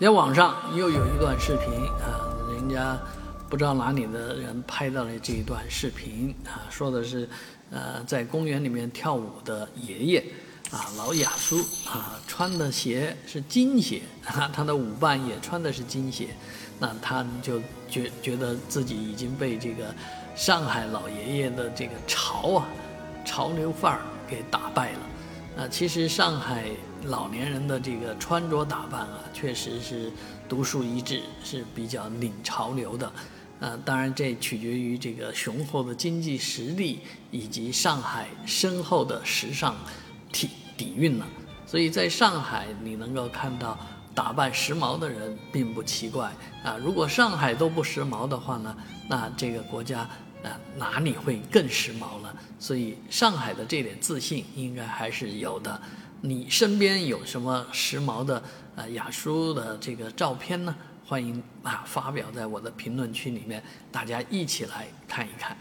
在网上又有一段视频啊，人家不知道哪里的人拍到了这一段视频啊，说的是，呃，在公园里面跳舞的爷爷啊，老亚叔啊，穿的鞋是金鞋啊，他的舞伴也穿的是金鞋，那他就觉觉得自己已经被这个上海老爷爷的这个潮啊，潮流范儿给打败了。啊，其实上海。老年人的这个穿着打扮啊，确实是独树一帜，是比较领潮流的。呃，当然这取决于这个雄厚的经济实力以及上海深厚的时尚体底蕴了。所以在上海，你能够看到打扮时髦的人并不奇怪啊。如果上海都不时髦的话呢，那这个国家啊哪里会更时髦了？所以上海的这点自信应该还是有的。你身边有什么时髦的呃雅书的这个照片呢？欢迎啊发表在我的评论区里面，大家一起来看一看。